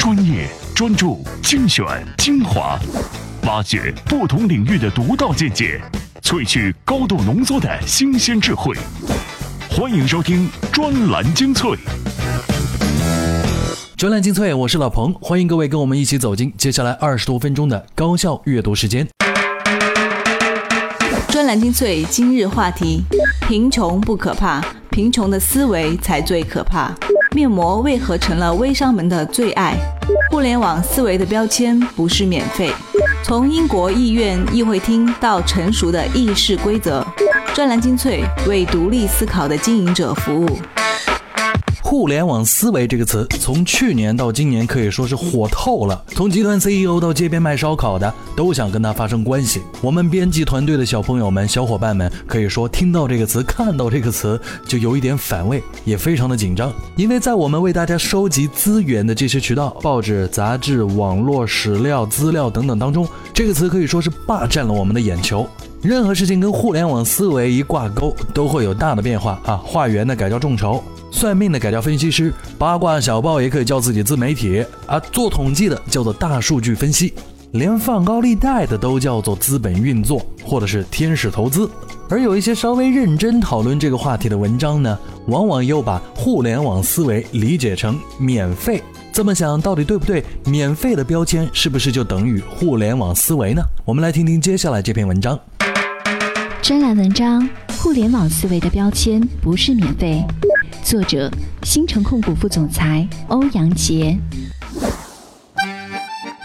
专业、专注、精选、精华，挖掘不同领域的独到见解，萃取高度浓缩的新鲜智慧。欢迎收听专栏精粹。专栏精粹，我是老彭，欢迎各位跟我们一起走进接下来二十多分钟的高效阅读时间。专栏精粹今日话题：贫穷不可怕，贫穷的思维才最可怕。面膜为何成了微商们的最爱？互联网思维的标签不是免费。从英国议院议会厅到成熟的议事规则，专栏精粹为独立思考的经营者服务。互联网思维这个词，从去年到今年可以说是火透了。从集团 CEO 到街边卖烧烤的，都想跟他发生关系。我们编辑团队的小朋友们、小伙伴们，可以说听到这个词、看到这个词，就有一点反胃，也非常的紧张。因为在我们为大家收集资源的这些渠道，报纸、杂志、网络史料、资料等等当中，这个词可以说是霸占了我们的眼球。任何事情跟互联网思维一挂钩，都会有大的变化啊！化缘的改叫众筹，算命的改叫分析师，八卦小报也可以叫自己自媒体啊！做统计的叫做大数据分析，连放高利贷的都叫做资本运作，或者是天使投资。而有一些稍微认真讨论这个话题的文章呢，往往又把互联网思维理解成免费。这么想到底对不对？免费的标签是不是就等于互联网思维呢？我们来听听接下来这篇文章。专栏文章：互联网思维的标签不是免费。作者：新城控股副总裁欧阳杰。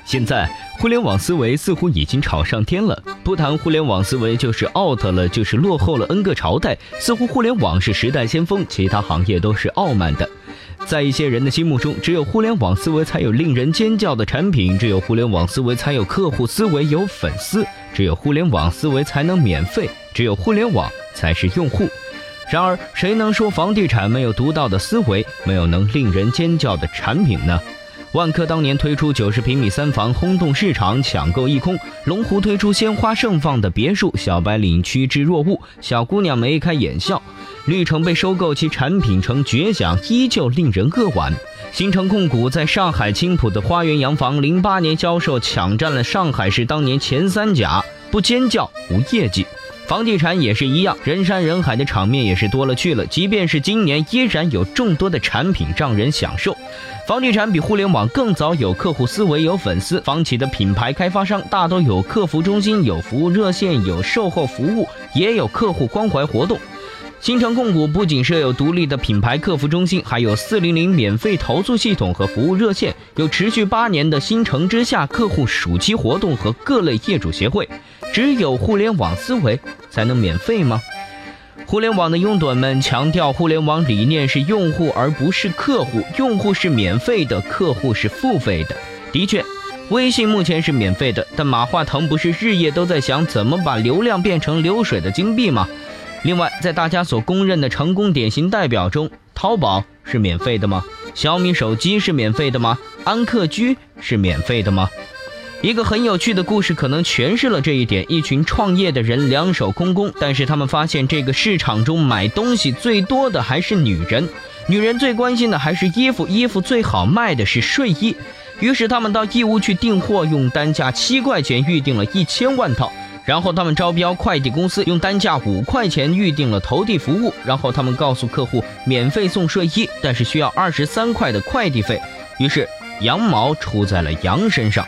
现在，互联网思维似乎已经炒上天了。不谈互联网思维，就是 out 了，就是落后了 n 个朝代。似乎互联网是时代先锋，其他行业都是傲慢的。在一些人的心目中，只有互联网思维才有令人尖叫的产品，只有互联网思维才有客户思维、有粉丝，只有互联网思维才能免费，只有互联网才是用户。然而，谁能说房地产没有独到的思维，没有能令人尖叫的产品呢？万科当年推出九十平米三房，轰动市场，抢购一空；龙湖推出鲜花盛放的别墅，小白领趋之若鹜，小姑娘眉开眼笑。绿城被收购，其产品呈绝响，依旧令人扼腕。新城控股在上海青浦的花园洋房，零八年销售抢占了上海市当年前三甲，不尖叫无业绩。房地产也是一样，人山人海的场面也是多了去了。即便是今年，依然有众多的产品让人享受。房地产比互联网更早有客户思维，有粉丝。房企的品牌开发商大都有客服中心，有服务热线，有售后服务，也有客户关怀活动。新城控股不仅设有独立的品牌客服中心，还有四零零免费投诉系统和服务热线，有持续八年的新城之下客户暑期活动和各类业主协会。只有互联网思维才能免费吗？互联网的拥趸们强调，互联网理念是用户而不是客户，用户是免费的，客户是付费的。的确，微信目前是免费的，但马化腾不是日夜都在想怎么把流量变成流水的金币吗？另外，在大家所公认的成功典型代表中，淘宝是免费的吗？小米手机是免费的吗？安克居是免费的吗？一个很有趣的故事，可能诠释了这一点。一群创业的人两手空空，但是他们发现这个市场中买东西最多的还是女人，女人最关心的还是衣服，衣服最好卖的是睡衣。于是他们到义乌去订货，用单价七块钱预定了一千万套。然后他们招标快递公司，用单价五块钱预定了投递服务。然后他们告诉客户免费送睡衣，但是需要二十三块的快递费。于是羊毛出在了羊身上。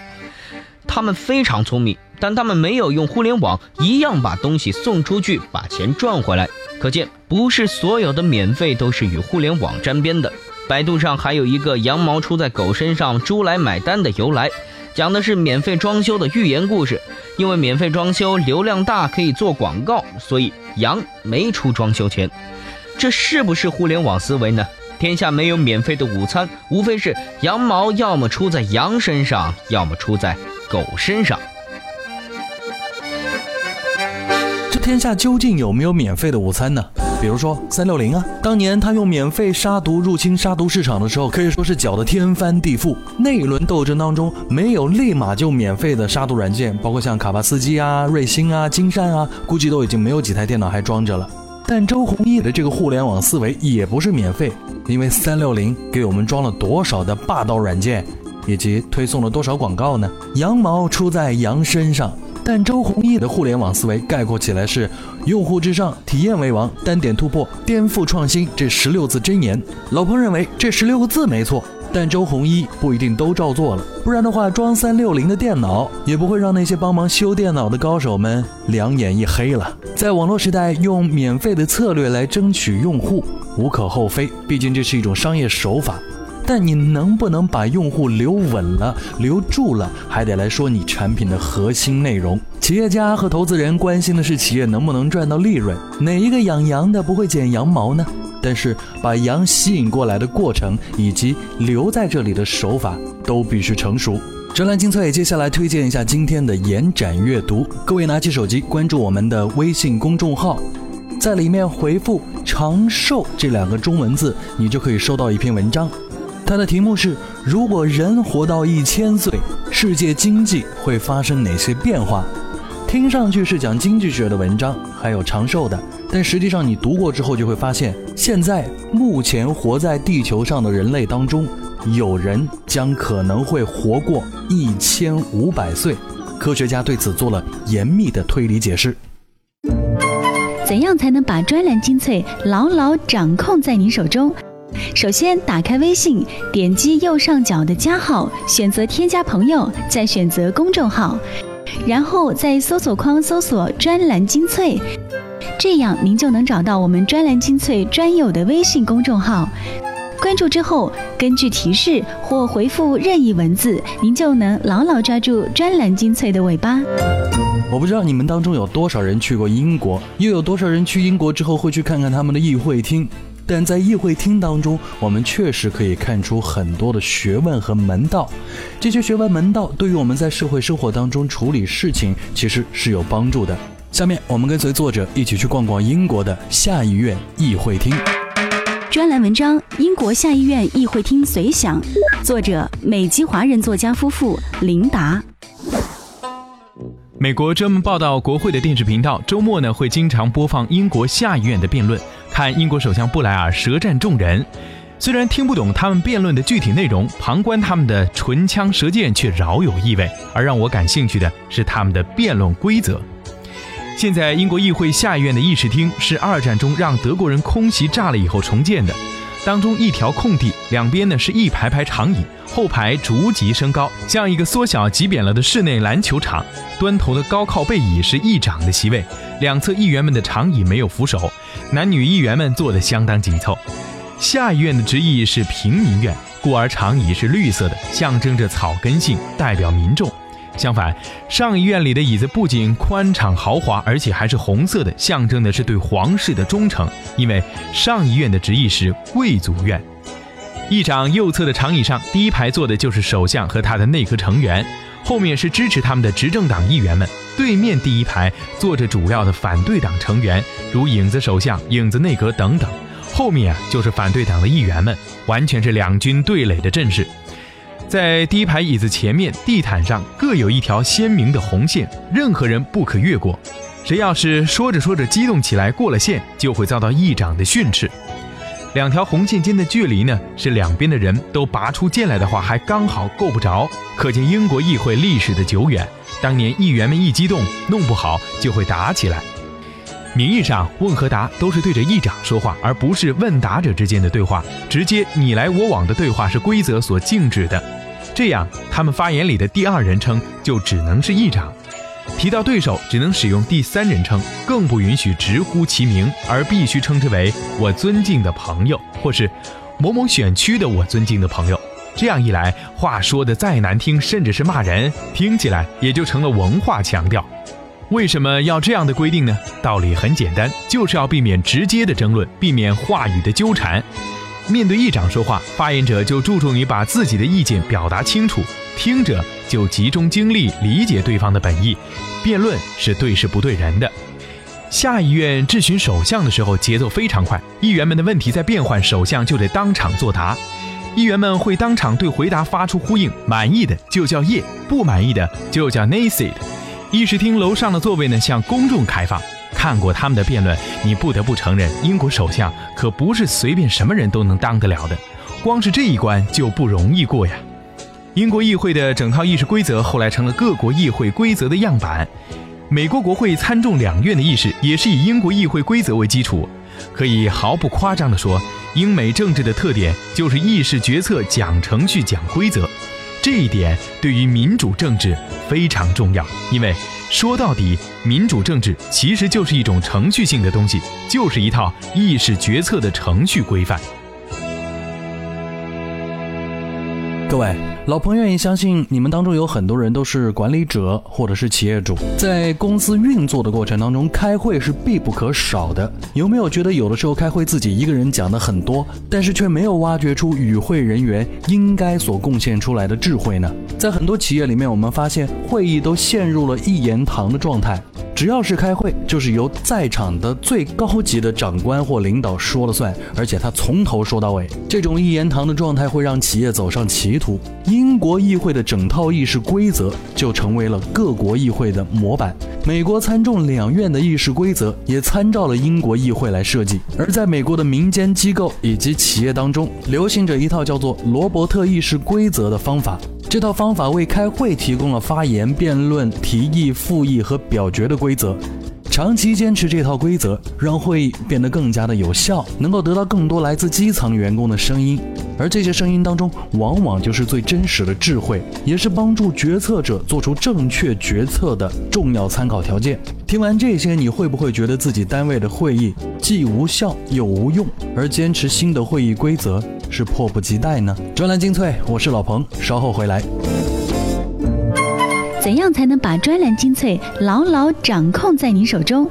他们非常聪明，但他们没有用互联网，一样把东西送出去，把钱赚回来。可见，不是所有的免费都是与互联网沾边的。百度上还有一个“羊毛出在狗身上，猪来买单”的由来，讲的是免费装修的寓言故事。因为免费装修流量大，可以做广告，所以羊没出装修钱。这是不是互联网思维呢？天下没有免费的午餐，无非是羊毛要么出在羊身上，要么出在。狗身上，这天下究竟有没有免费的午餐呢？比如说三六零啊，当年他用免费杀毒入侵杀毒市场的时候，可以说是搅得天翻地覆。那一轮斗争当中，没有立马就免费的杀毒软件，包括像卡巴斯基啊、瑞星啊、金山啊，估计都已经没有几台电脑还装着了。但周鸿祎的这个互联网思维也不是免费，因为三六零给我们装了多少的霸道软件。以及推送了多少广告呢？羊毛出在羊身上。但周鸿祎的互联网思维概括起来是“用户至上，体验为王，单点突破，颠覆创新”这十六字真言。老彭认为这十六个字没错，但周鸿祎不一定都照做了。不然的话，装三六零的电脑也不会让那些帮忙修电脑的高手们两眼一黑了。在网络时代，用免费的策略来争取用户无可厚非，毕竟这是一种商业手法。但你能不能把用户留稳了、留住了，还得来说你产品的核心内容。企业家和投资人关心的是企业能不能赚到利润，哪一个养羊的不会剪羊毛呢？但是把羊吸引过来的过程以及留在这里的手法都必须成熟。专栏精粹，接下来推荐一下今天的延展阅读。各位拿起手机关注我们的微信公众号，在里面回复“长寿”这两个中文字，你就可以收到一篇文章。它的题目是：如果人活到一千岁，世界经济会发生哪些变化？听上去是讲经济学的文章，还有长寿的，但实际上你读过之后就会发现，现在目前活在地球上的人类当中，有人将可能会活过一千五百岁。科学家对此做了严密的推理解释。怎样才能把专栏精粹牢牢掌控在你手中？首先，打开微信，点击右上角的加号，选择添加朋友，再选择公众号，然后在搜索框搜索“专栏精粹”，这样您就能找到我们专栏精粹专有的微信公众号。关注之后，根据提示或回复任意文字，您就能牢牢抓住专栏精粹的尾巴。我不知道你们当中有多少人去过英国，又有多少人去英国之后会去看看他们的议会厅。但在议会厅当中，我们确实可以看出很多的学问和门道。这些学问门道对于我们在社会生活当中处理事情其实是有帮助的。下面我们跟随作者一起去逛逛英国的下议院议会厅。专栏文章《英国下议院议会厅随想》，作者美籍华人作家夫妇琳达。美国专门报道国会的电视频道周末呢会经常播放英国下议院的辩论。看英国首相布莱尔舌战众人，虽然听不懂他们辩论的具体内容，旁观他们的唇枪舌剑却饶有意味。而让我感兴趣的是他们的辩论规则。现在英国议会下议院的议事厅是二战中让德国人空袭炸了以后重建的，当中一条空地，两边呢是一排排长椅，后排逐级升高，像一个缩小挤扁了的室内篮球场。端头的高靠背椅是议长的席位，两侧议员们的长椅没有扶手。男女议员们坐得相当紧凑。下议院的直译是平民院，故而长椅是绿色的，象征着草根性，代表民众。相反，上议院里的椅子不仅宽敞豪华，而且还是红色的，象征的是对皇室的忠诚。因为上议院的直译是贵族院。议长右侧的长椅上，第一排坐的就是首相和他的内阁成员，后面是支持他们的执政党议员们。对面第一排坐着主要的反对党成员，如影子首相、影子内阁等等。后面啊就是反对党的议员们，完全是两军对垒的阵势。在第一排椅子前面，地毯上各有一条鲜明的红线，任何人不可越过。谁要是说着说着激动起来过了线，就会遭到议长的训斥。两条红线间的距离呢，是两边的人都拔出剑来的话，还刚好够不着，可见英国议会历史的久远。当年议员们一激动，弄不好就会打起来。名义上问和答都是对着议长说话，而不是问答者之间的对话。直接你来我往的对话是规则所禁止的。这样，他们发言里的第二人称就只能是议长。提到对手，只能使用第三人称，更不允许直呼其名，而必须称之为“我尊敬的朋友”或是“某某选区的我尊敬的朋友”。这样一来，话说的再难听，甚至是骂人，听起来也就成了文化强调。为什么要这样的规定呢？道理很简单，就是要避免直接的争论，避免话语的纠缠。面对议长说话，发言者就注重于把自己的意见表达清楚，听者就集中精力理解对方的本意。辩论是对事不对人的。下议院质询首相的时候，节奏非常快，议员们的问题在变换，首相就得当场作答。议员们会当场对回答发出呼应，满意的就叫 “ye”，不满意的就叫 “naysay”。议事厅楼上的座位呢，向公众开放。看过他们的辩论，你不得不承认，英国首相可不是随便什么人都能当得了的，光是这一关就不容易过呀。英国议会的整套议事规则后来成了各国议会规则的样板。美国国会参众两院的议事也是以英国议会规则为基础。可以毫不夸张地说，英美政治的特点就是议事决策讲程序、讲规则。这一点对于民主政治非常重要，因为说到底，民主政治其实就是一种程序性的东西，就是一套意识决策的程序规范。各位老彭愿意相信，你们当中有很多人都是管理者或者是企业主，在公司运作的过程当中，开会是必不可少的。有没有觉得有的时候开会自己一个人讲的很多，但是却没有挖掘出与会人员应该所贡献出来的智慧呢？在很多企业里面，我们发现会议都陷入了一言堂的状态。只要是开会，就是由在场的最高级的长官或领导说了算，而且他从头说到尾。这种一言堂的状态会让企业走上歧图。英国议会的整套议事规则就成为了各国议会的模板。美国参众两院的议事规则也参照了英国议会来设计。而在美国的民间机构以及企业当中，流行着一套叫做罗伯特议事规则的方法。这套方法为开会提供了发言、辩论、提议、复议和表决的规则。长期坚持这套规则，让会议变得更加的有效，能够得到更多来自基层员工的声音。而这些声音当中，往往就是最真实的智慧，也是帮助决策者做出正确决策的重要参考条件。听完这些，你会不会觉得自己单位的会议既无效又无用？而坚持新的会议规则？是迫不及待呢。专栏精粹，我是老彭，稍后回来。怎样才能把专栏精粹牢牢掌控在你手中？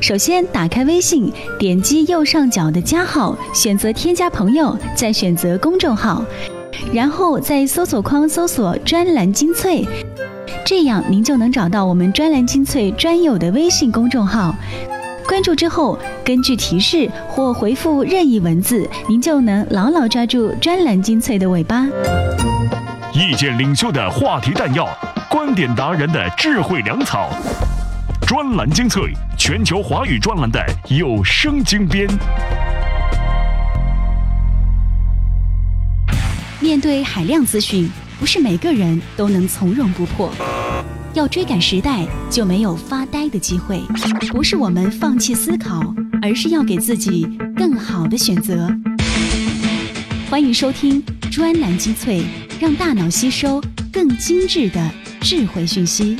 首先，打开微信，点击右上角的加号，选择添加朋友，再选择公众号，然后在搜索框搜索“专栏精粹”，这样您就能找到我们专栏精粹专有的微信公众号。关注之后，根据提示或回复任意文字，您就能牢牢抓住专栏精粹的尾巴。意见领袖的话题弹药，观点达人的智慧粮草，专栏精粹，全球华语专栏的有声精编。面对海量资讯，不是每个人都能从容不迫。要追赶时代，就没有发呆的机会。不是我们放弃思考，而是要给自己更好的选择。欢迎收听专栏精粹，让大脑吸收更精致的智慧讯息。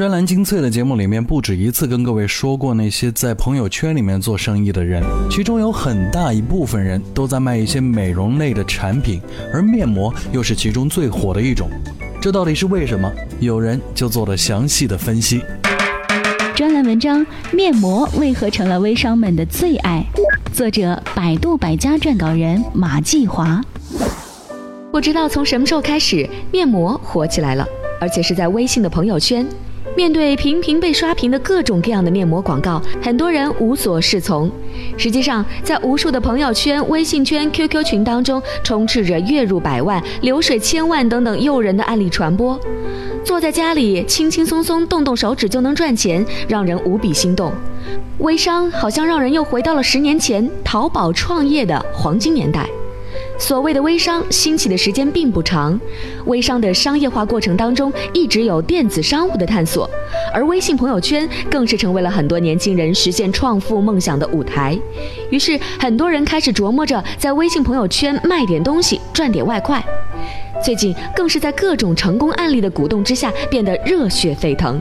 专栏精粹的节目里面，不止一次跟各位说过那些在朋友圈里面做生意的人，其中有很大一部分人都在卖一些美容类的产品，而面膜又是其中最火的一种。这到底是为什么？有人就做了详细的分析。专栏文章：面膜为何成了微商们的最爱？作者：百度百家撰稿人马继华。不知道从什么时候开始，面膜火起来了，而且是在微信的朋友圈。面对频频被刷屏的各种各样的面膜广告，很多人无所适从。实际上，在无数的朋友圈、微信圈、QQ 群当中，充斥着月入百万、流水千万等等诱人的案例传播。坐在家里，轻轻松松动动手指就能赚钱，让人无比心动。微商好像让人又回到了十年前淘宝创业的黄金年代。所谓的微商兴起的时间并不长，微商的商业化过程当中一直有电子商务的探索，而微信朋友圈更是成为了很多年轻人实现创富梦想的舞台。于是，很多人开始琢磨着在微信朋友圈卖点东西赚点外快。最近更是在各种成功案例的鼓动之下变得热血沸腾。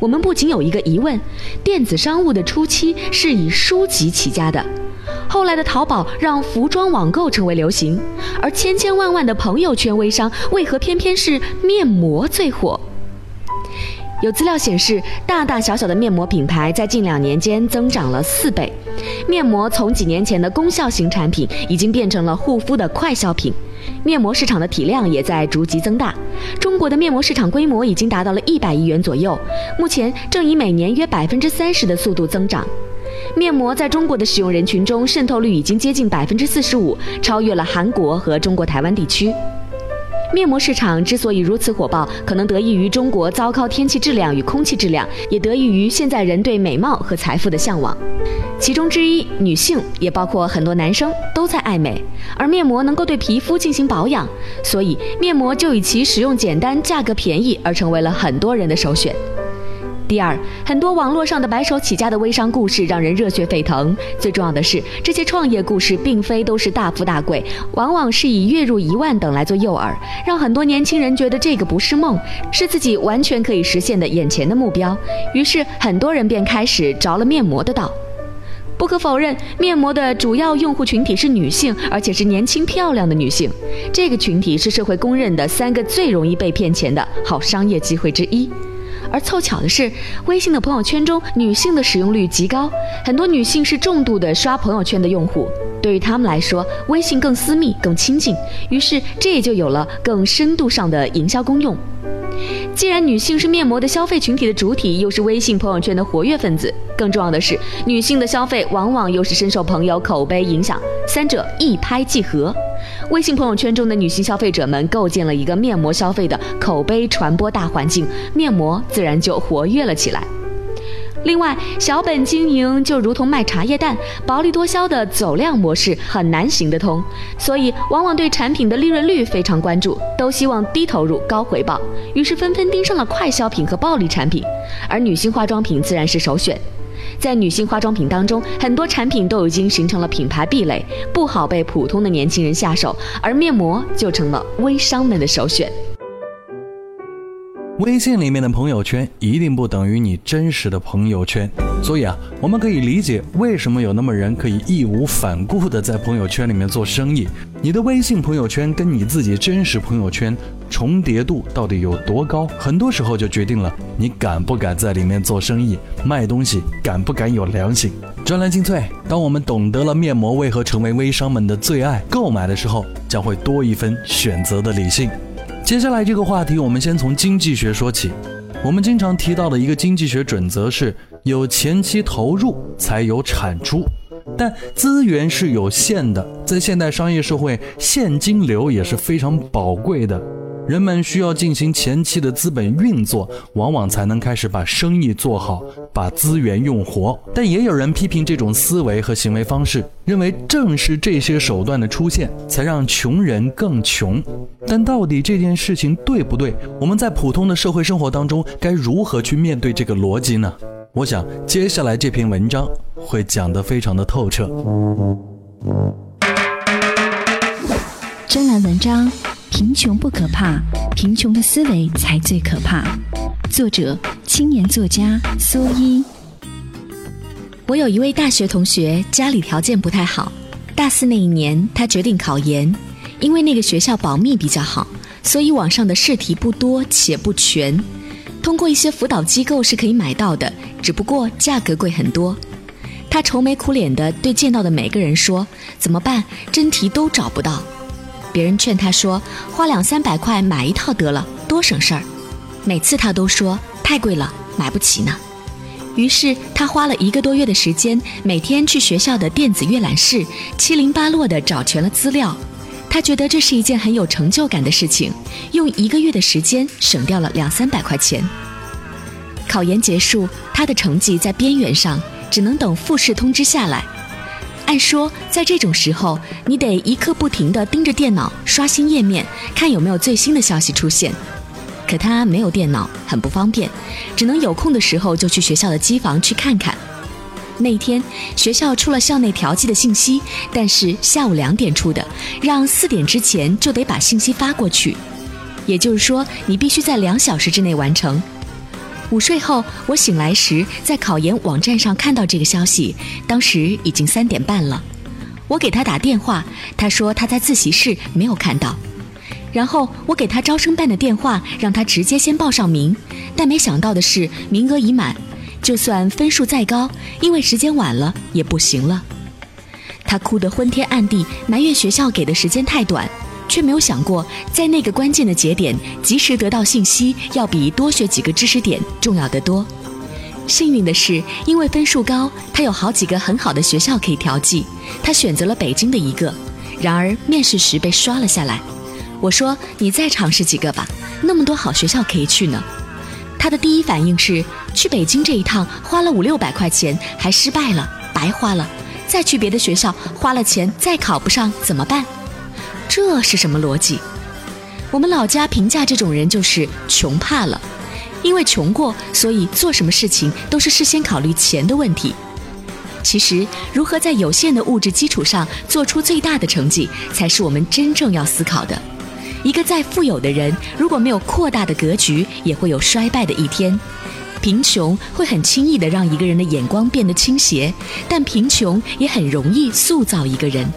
我们不仅有一个疑问：电子商务的初期是以书籍起家的。后来的淘宝让服装网购成为流行，而千千万万的朋友圈微商为何偏偏是面膜最火？有资料显示，大大小小的面膜品牌在近两年间增长了四倍。面膜从几年前的功效型产品，已经变成了护肤的快消品。面膜市场的体量也在逐级增大，中国的面膜市场规模已经达到了一百亿元左右，目前正以每年约百分之三十的速度增长。面膜在中国的使用人群中渗透率已经接近百分之四十五，超越了韩国和中国台湾地区。面膜市场之所以如此火爆，可能得益于中国糟糕天气质量与空气质量，也得益于现在人对美貌和财富的向往。其中之一，女性也包括很多男生都在爱美，而面膜能够对皮肤进行保养，所以面膜就以其使用简单、价格便宜而成为了很多人的首选。第二，很多网络上的白手起家的微商故事让人热血沸腾。最重要的是，这些创业故事并非都是大富大贵，往往是以月入一万等来做诱饵，让很多年轻人觉得这个不是梦，是自己完全可以实现的眼前的目标。于是，很多人便开始着了面膜的道。不可否认，面膜的主要用户群体是女性，而且是年轻漂亮的女性。这个群体是社会公认的三个最容易被骗钱的好商业机会之一。而凑巧的是，微信的朋友圈中女性的使用率极高，很多女性是重度的刷朋友圈的用户。对于她们来说，微信更私密、更亲近，于是这也就有了更深度上的营销功用。既然女性是面膜的消费群体的主体，又是微信朋友圈的活跃分子，更重要的是，女性的消费往往又是深受朋友口碑影响，三者一拍即合。微信朋友圈中的女性消费者们构建了一个面膜消费的口碑传播大环境，面膜自然就活跃了起来。另外，小本经营就如同卖茶叶蛋，薄利多销的走量模式很难行得通，所以往往对产品的利润率非常关注，都希望低投入高回报，于是纷纷盯上了快消品和暴利产品，而女性化妆品自然是首选。在女性化妆品当中，很多产品都已经形成了品牌壁垒，不好被普通的年轻人下手，而面膜就成了微商们的首选。微信里面的朋友圈一定不等于你真实的朋友圈，所以啊，我们可以理解为什么有那么人可以义无反顾的在朋友圈里面做生意。你的微信朋友圈跟你自己真实朋友圈重叠度到底有多高，很多时候就决定了你敢不敢在里面做生意、卖东西，敢不敢有良心。专栏精粹，当我们懂得了面膜为何成为微商们的最爱，购买的时候将会多一分选择的理性。接下来这个话题，我们先从经济学说起。我们经常提到的一个经济学准则是：有前期投入才有产出，但资源是有限的，在现代商业社会，现金流也是非常宝贵的。人们需要进行前期的资本运作，往往才能开始把生意做好，把资源用活。但也有人批评这种思维和行为方式，认为正是这些手段的出现，才让穷人更穷。但到底这件事情对不对？我们在普通的社会生活当中，该如何去面对这个逻辑呢？我想接下来这篇文章会讲得非常的透彻。专栏文章。贫穷不可怕，贫穷的思维才最可怕。作者：青年作家苏一。我有一位大学同学，家里条件不太好。大四那一年，他决定考研，因为那个学校保密比较好，所以网上的试题不多且不全。通过一些辅导机构是可以买到的，只不过价格贵很多。他愁眉苦脸的对见到的每个人说：“怎么办？真题都找不到。”别人劝他说：“花两三百块买一套得了，多省事儿。”每次他都说：“太贵了，买不起呢。”于是他花了一个多月的时间，每天去学校的电子阅览室，七零八落地找全了资料。他觉得这是一件很有成就感的事情，用一个月的时间省掉了两三百块钱。考研结束，他的成绩在边缘上，只能等复试通知下来。按说，在这种时候，你得一刻不停地盯着电脑刷新页面，看有没有最新的消息出现。可他没有电脑，很不方便，只能有空的时候就去学校的机房去看看。那天学校出了校内调剂的信息，但是下午两点出的，让四点之前就得把信息发过去，也就是说，你必须在两小时之内完成。午睡后，我醒来时在考研网站上看到这个消息，当时已经三点半了。我给他打电话，他说他在自习室没有看到。然后我给他招生办的电话，让他直接先报上名。但没想到的是，名额已满，就算分数再高，因为时间晚了也不行了。他哭得昏天暗地，埋怨学校给的时间太短。却没有想过，在那个关键的节点，及时得到信息，要比多学几个知识点重要得多。幸运的是，因为分数高，他有好几个很好的学校可以调剂，他选择了北京的一个。然而面试时被刷了下来。我说：“你再尝试几个吧，那么多好学校可以去呢。”他的第一反应是去北京这一趟花了五六百块钱，还失败了，白花了。再去别的学校花了钱，再考不上怎么办？这是什么逻辑？我们老家评价这种人就是穷怕了，因为穷过，所以做什么事情都是事先考虑钱的问题。其实，如何在有限的物质基础上做出最大的成绩，才是我们真正要思考的。一个再富有的人，如果没有扩大的格局，也会有衰败的一天。贫穷会很轻易地让一个人的眼光变得倾斜，但贫穷也很容易塑造一个人。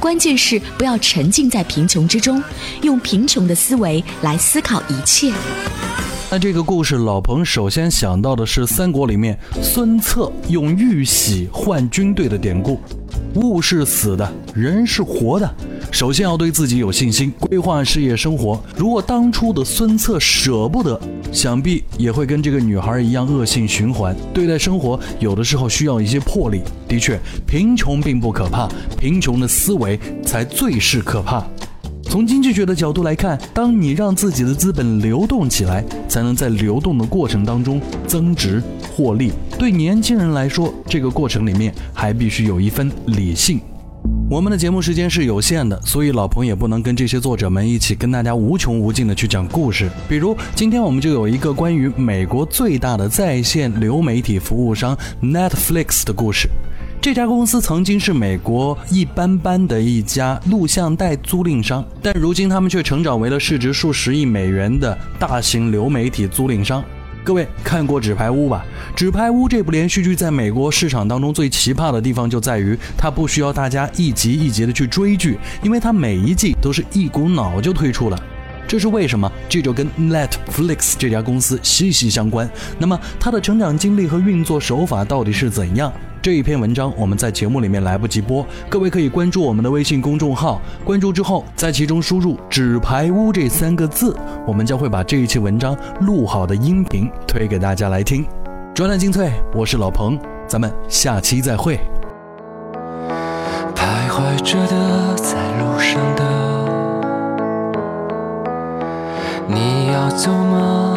关键是不要沉浸在贫穷之中，用贫穷的思维来思考一切。那这个故事，老彭首先想到的是三国里面孙策用玉玺换军队的典故。物是死的，人是活的。首先要对自己有信心，规划事业生活。如果当初的孙策舍不得，想必也会跟这个女孩一样恶性循环。对待生活，有的时候需要一些魄力。的确，贫穷并不可怕，贫穷的思维才最是可怕。从经济学的角度来看，当你让自己的资本流动起来，才能在流动的过程当中增值获利。对年轻人来说，这个过程里面还必须有一分理性。我们的节目时间是有限的，所以老彭也不能跟这些作者们一起跟大家无穷无尽的去讲故事。比如今天我们就有一个关于美国最大的在线流媒体服务商 Netflix 的故事。这家公司曾经是美国一般般的一家录像带租赁商，但如今他们却成长为了市值数十亿美元的大型流媒体租赁商。各位看过《纸牌屋》吧？《纸牌屋》这部连续剧在美国市场当中最奇葩的地方就在于，它不需要大家一集一集的去追剧，因为它每一季都是一股脑就推出了。这是为什么？这就跟 Netflix 这家公司息息相关。那么它的成长经历和运作手法到底是怎样？这一篇文章我们在节目里面来不及播，各位可以关注我们的微信公众号，关注之后在其中输入“纸牌屋”这三个字，我们将会把这一期文章录好的音频推给大家来听。专栏精粹，我是老彭，咱们下期再会。徘徊着的，在路上的，你要走吗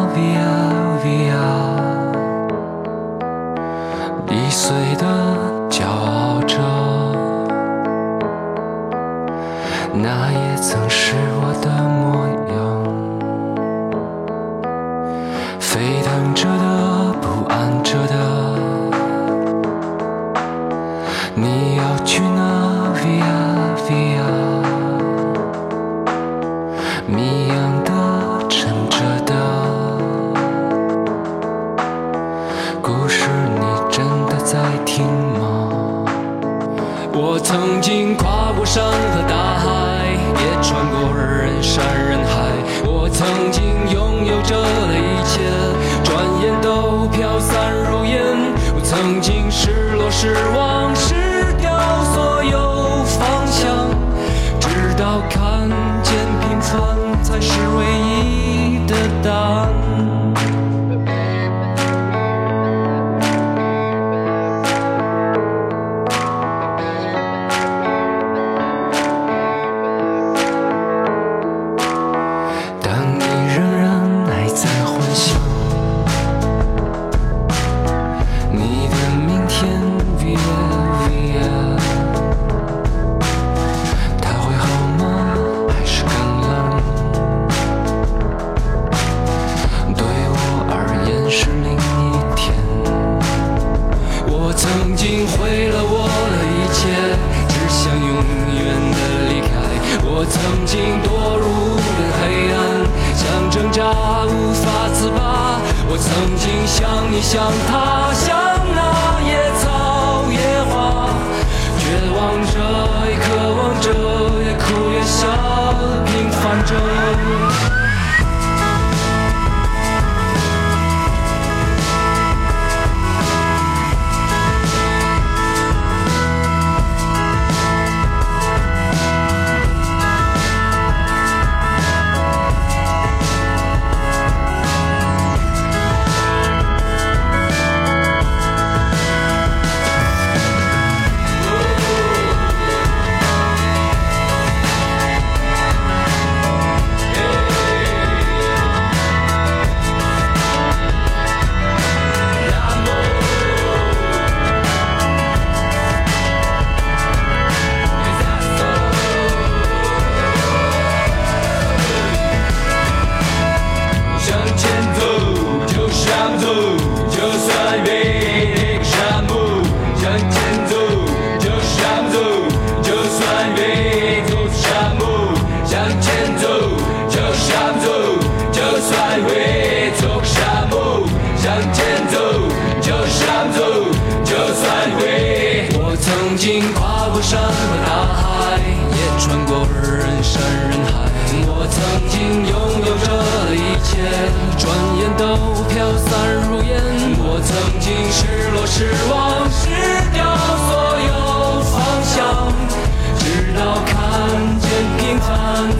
我曾经像你像他，像那野草野花，绝望着，也渴望着，也哭也笑，平凡着。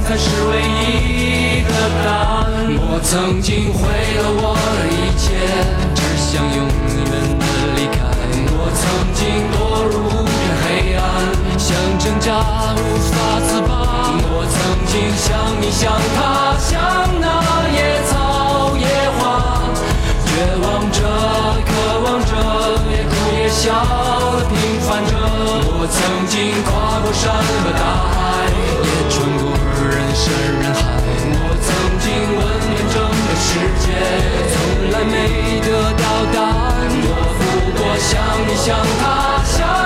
才是唯一的答案。我曾经毁了我的一切，只想永远的离开。我曾经堕入无边黑暗，想挣扎无法自拔。我曾经像你像他像那野草野花，绝望着渴望着，也哭也笑的平凡着。我曾经跨过山和大海，也穿过山人海。我曾经问遍整个世界，从来没得到答案。我不过想你想他。